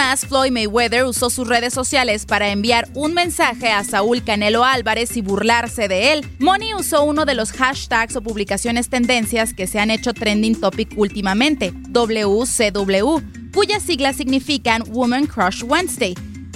Una vez más, Floyd Mayweather usó sus redes sociales para enviar un mensaje a Saúl Canelo Álvarez y burlarse de él. Money usó uno de los hashtags o publicaciones tendencias que se han hecho trending topic últimamente, WCW, cuyas siglas significan Woman Crush Wednesday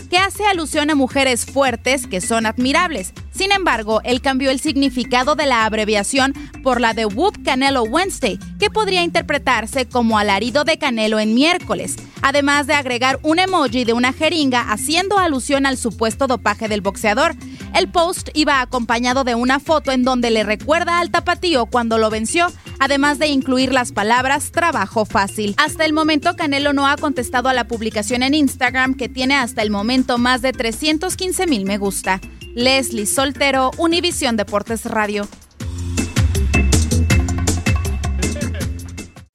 que hace alusión a mujeres fuertes que son admirables. Sin embargo, él cambió el significado de la abreviación por la de Whoop Canelo Wednesday, que podría interpretarse como alarido de Canelo en miércoles, además de agregar un emoji de una jeringa haciendo alusión al supuesto dopaje del boxeador. El post iba acompañado de una foto en donde le recuerda al tapatío cuando lo venció, además de incluir las palabras trabajo fácil. Hasta el momento Canelo no ha contestado a la publicación en Instagram que tiene hasta el momento más de 315 mil me gusta. Leslie Soltero, Univisión Deportes Radio.